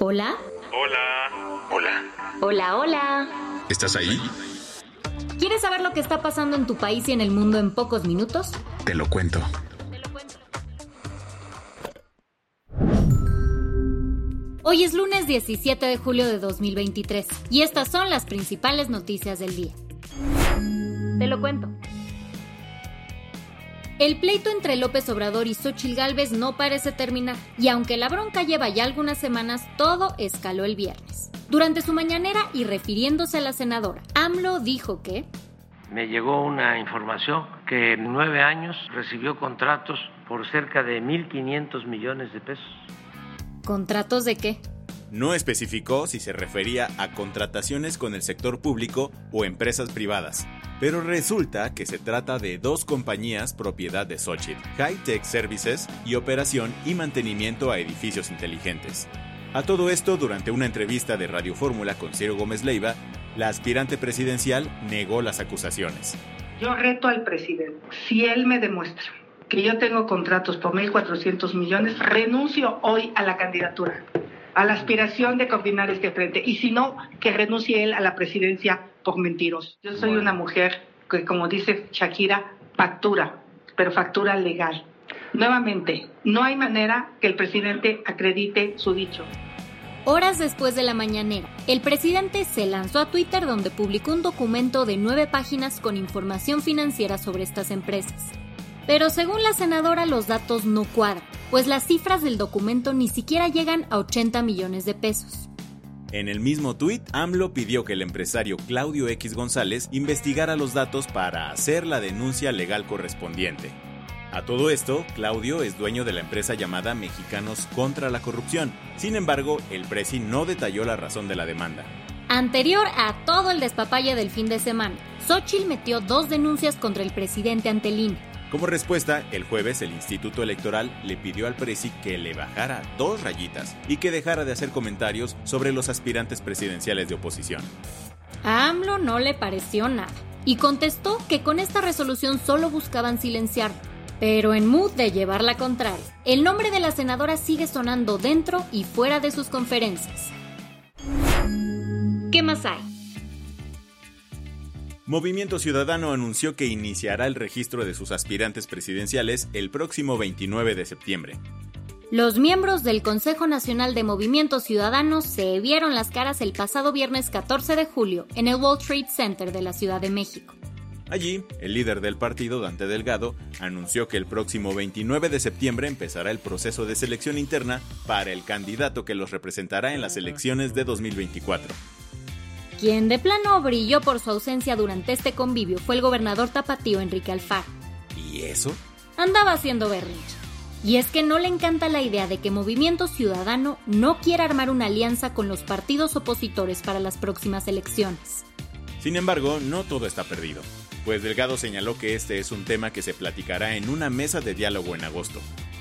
Hola. Hola. Hola. Hola, hola. ¿Estás ahí? ¿Quieres saber lo que está pasando en tu país y en el mundo en pocos minutos? Te lo cuento. Hoy es lunes 17 de julio de 2023 y estas son las principales noticias del día. Te lo cuento. El pleito entre López Obrador y Xochil Gálvez no parece terminar, y aunque la bronca lleva ya algunas semanas, todo escaló el viernes. Durante su mañanera y refiriéndose a la senadora, AMLO dijo que Me llegó una información que en nueve años recibió contratos por cerca de 1.500 millones de pesos. ¿Contratos de qué? No especificó si se refería a contrataciones con el sector público o empresas privadas, pero resulta que se trata de dos compañías propiedad de Xochitl, High Tech Services y operación y mantenimiento a edificios inteligentes. A todo esto, durante una entrevista de Radio Fórmula con Ciro Gómez Leiva, la aspirante presidencial negó las acusaciones. Yo reto al presidente, si él me demuestra que yo tengo contratos por 1.400 millones, renuncio hoy a la candidatura, a la aspiración de coordinar este frente. Y si no, que renuncie él a la presidencia por mentiros. Yo soy una mujer que, como dice Shakira, factura, pero factura legal. Nuevamente, no hay manera que el presidente acredite su dicho. Horas después de la mañanera, el presidente se lanzó a Twitter donde publicó un documento de nueve páginas con información financiera sobre estas empresas. Pero según la senadora los datos no cuadran, pues las cifras del documento ni siquiera llegan a 80 millones de pesos. En el mismo tuit, AMLO pidió que el empresario Claudio X González investigara los datos para hacer la denuncia legal correspondiente. A todo esto, Claudio es dueño de la empresa llamada Mexicanos contra la Corrupción. Sin embargo, el presi no detalló la razón de la demanda. Anterior a todo el despapalle del fin de semana, Xochitl metió dos denuncias contra el presidente ante el INE. Como respuesta, el jueves el Instituto Electoral le pidió al presi que le bajara dos rayitas y que dejara de hacer comentarios sobre los aspirantes presidenciales de oposición. A AMLO no le pareció nada y contestó que con esta resolución solo buscaban silenciarlo. Pero en mood de llevar la contraria, el nombre de la senadora sigue sonando dentro y fuera de sus conferencias. ¿Qué más hay? Movimiento Ciudadano anunció que iniciará el registro de sus aspirantes presidenciales el próximo 29 de septiembre. Los miembros del Consejo Nacional de Movimiento Ciudadano se vieron las caras el pasado viernes 14 de julio en el World Trade Center de la Ciudad de México. Allí, el líder del partido, Dante Delgado, anunció que el próximo 29 de septiembre empezará el proceso de selección interna para el candidato que los representará en las elecciones de 2024. Quien de plano brilló por su ausencia durante este convivio fue el gobernador tapatío Enrique Alfaro. ¿Y eso? Andaba haciendo berrinche. Y es que no le encanta la idea de que Movimiento Ciudadano no quiera armar una alianza con los partidos opositores para las próximas elecciones. Sin embargo, no todo está perdido, pues Delgado señaló que este es un tema que se platicará en una mesa de diálogo en agosto.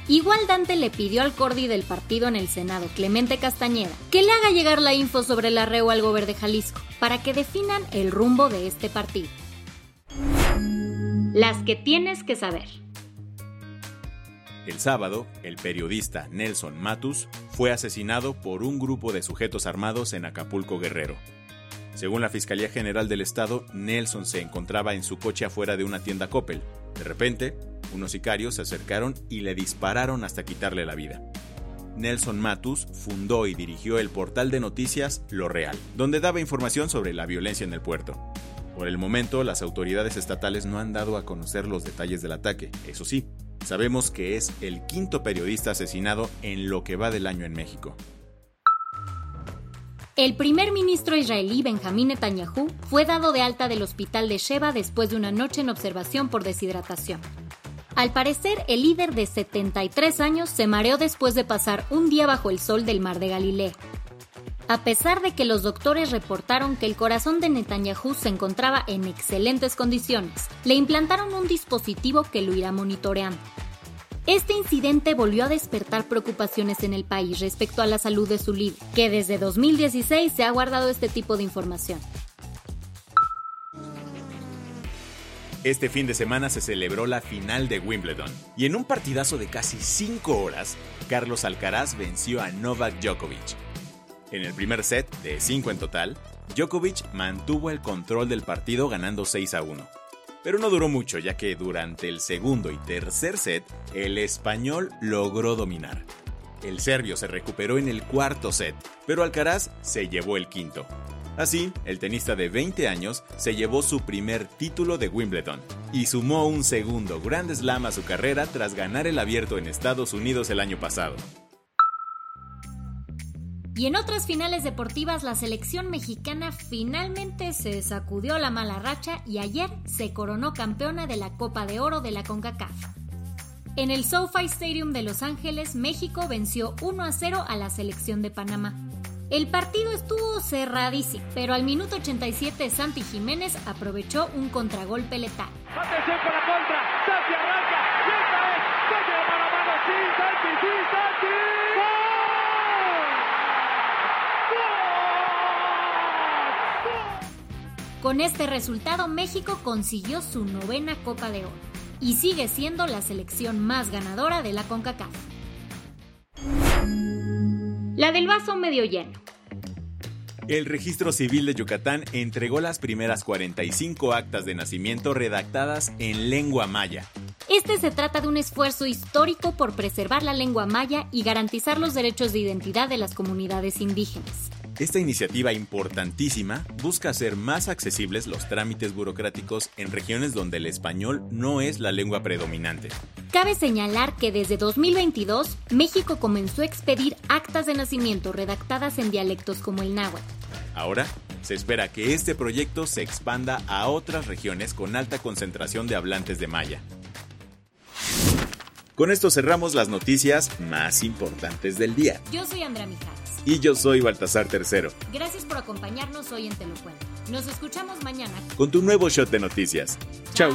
Igual Dante le pidió al cordi del partido en el Senado, Clemente Castañeda, que le haga llegar la info sobre el arreo al gobierno de Jalisco, para que definan el rumbo de este partido. Las que tienes que saber. El sábado, el periodista Nelson Matus fue asesinado por un grupo de sujetos armados en Acapulco Guerrero. Según la Fiscalía General del Estado, Nelson se encontraba en su coche afuera de una tienda Coppel. De repente, unos sicarios se acercaron y le dispararon hasta quitarle la vida. Nelson Matus fundó y dirigió el portal de noticias Lo Real, donde daba información sobre la violencia en el puerto. Por el momento, las autoridades estatales no han dado a conocer los detalles del ataque. Eso sí, sabemos que es el quinto periodista asesinado en lo que va del año en México. El primer ministro israelí Benjamín Netanyahu fue dado de alta del hospital de Sheba después de una noche en observación por deshidratación. Al parecer, el líder de 73 años se mareó después de pasar un día bajo el sol del mar de Galilea. A pesar de que los doctores reportaron que el corazón de Netanyahu se encontraba en excelentes condiciones, le implantaron un dispositivo que lo irá monitoreando. Este incidente volvió a despertar preocupaciones en el país respecto a la salud de su líder, que desde 2016 se ha guardado este tipo de información. Este fin de semana se celebró la final de Wimbledon y en un partidazo de casi 5 horas, Carlos Alcaraz venció a Novak Djokovic. En el primer set, de 5 en total, Djokovic mantuvo el control del partido ganando 6 a 1. Pero no duró mucho ya que durante el segundo y tercer set, el español logró dominar. El serbio se recuperó en el cuarto set, pero Alcaraz se llevó el quinto. Así, el tenista de 20 años se llevó su primer título de Wimbledon y sumó un segundo Grand Slam a su carrera tras ganar el abierto en Estados Unidos el año pasado. Y en otras finales deportivas, la selección mexicana finalmente se sacudió la mala racha y ayer se coronó campeona de la Copa de Oro de la CONCACAF. En el SoFi Stadium de Los Ángeles, México venció 1 a 0 a la selección de Panamá. El partido estuvo cerradísimo, pero al minuto 87 Santi Jiménez aprovechó un contragolpe letal. Atención con la contra, Santi arranca, y esta vez, Santi la mano a mano, sí, Santi, sí, Santi. Con este resultado, México consiguió su novena Copa de Oro y sigue siendo la selección más ganadora de la CONCACAF. La del vaso medio lleno. El Registro Civil de Yucatán entregó las primeras 45 actas de nacimiento redactadas en lengua maya. Este se trata de un esfuerzo histórico por preservar la lengua maya y garantizar los derechos de identidad de las comunidades indígenas. Esta iniciativa importantísima busca hacer más accesibles los trámites burocráticos en regiones donde el español no es la lengua predominante. Cabe señalar que desde 2022 México comenzó a expedir actas de nacimiento redactadas en dialectos como el náhuatl. Ahora, se espera que este proyecto se expanda a otras regiones con alta concentración de hablantes de maya. Con esto cerramos las noticias más importantes del día. Yo soy Andrea Mijares. Y yo soy Baltasar Tercero. Gracias por acompañarnos hoy en Te lo Cuento. Nos escuchamos mañana. Con tu nuevo shot de noticias. Chao.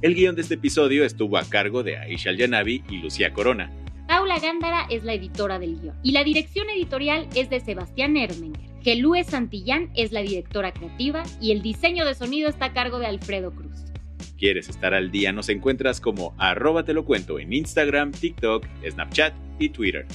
El guion de este episodio estuvo a cargo de Aisha Yanavi y Lucía Corona. Paula Gándara es la editora del guion y la dirección editorial es de Sebastián Ermenger. Gelúe Santillán es la directora creativa y el diseño de sonido está a cargo de Alfredo Cruz. ¿Quieres estar al día? Nos encuentras como arroba te lo cuento en Instagram, TikTok, Snapchat y Twitter.